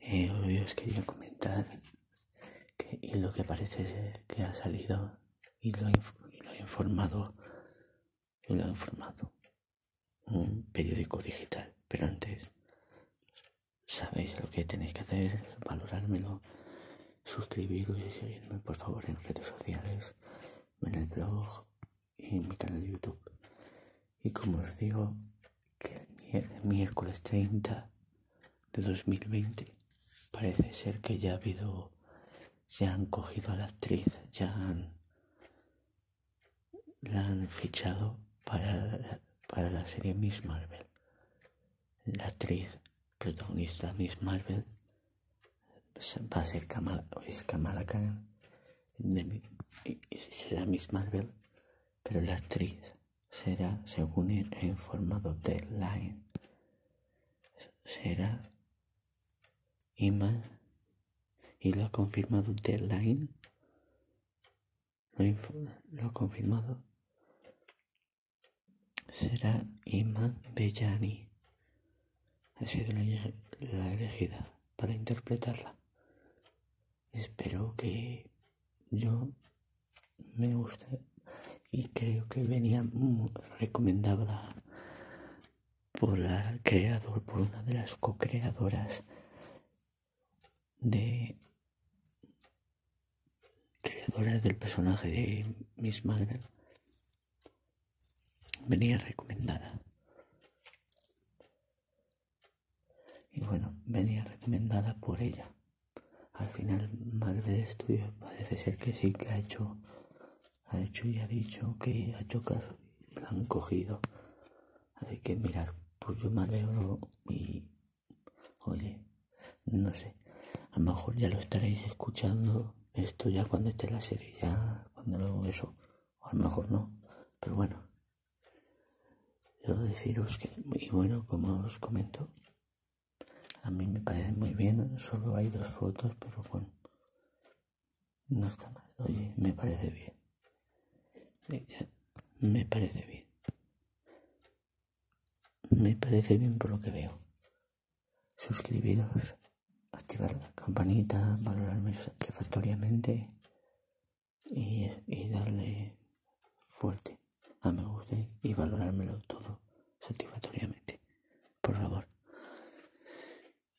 eh, os quería comentar que y lo que parece que ha salido y lo, y ha informado y lo ha informado un periódico digital. Pero antes sabéis lo que tenéis que hacer valorármelo suscribiros y seguirme por favor en redes sociales en el blog y en mi canal de youtube. Y como os digo miércoles 30 de 2020 parece ser que ya ha habido ya han cogido a la actriz ya han la han fichado para, para la serie Miss Marvel. La actriz protagonista Miss Marvel va a ser Kamala, es Kamala Khan y será Miss Marvel pero la actriz será según he informado de Line será Iman y lo ha confirmado Deadline lo, lo ha confirmado será Iman Bellani ha sido la, elegida para interpretarla. Espero que yo me guste y creo que venía recomendada por la creador por una de las co-creadoras de creadora del personaje de Miss Marvel. Venía recomendada. Y bueno venía recomendada por ella. Al final Marvel Studios parece ser que sí que ha hecho ha hecho y ha dicho que ha hecho caso y la han cogido. Hay que mirar. Pues yo me alegro y oye no sé. A lo mejor ya lo estaréis escuchando esto ya cuando esté la serie, ya cuando lo eso, o a lo mejor no, pero bueno. Quiero deciros que, y bueno, como os comento, a mí me parece muy bien, solo hay dos fotos, pero bueno, no está mal, oye, me parece bien. Eh, me parece bien. Me parece bien por lo que veo. Suscribiros, activar la campanita, valorarme satisfactoriamente y, y darle fuerte a me gusta y valorármelo todo satisfactoriamente. Por favor.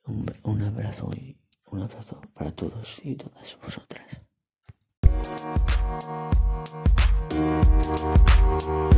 Un, un abrazo y un abrazo para todos y todas vosotras. We'll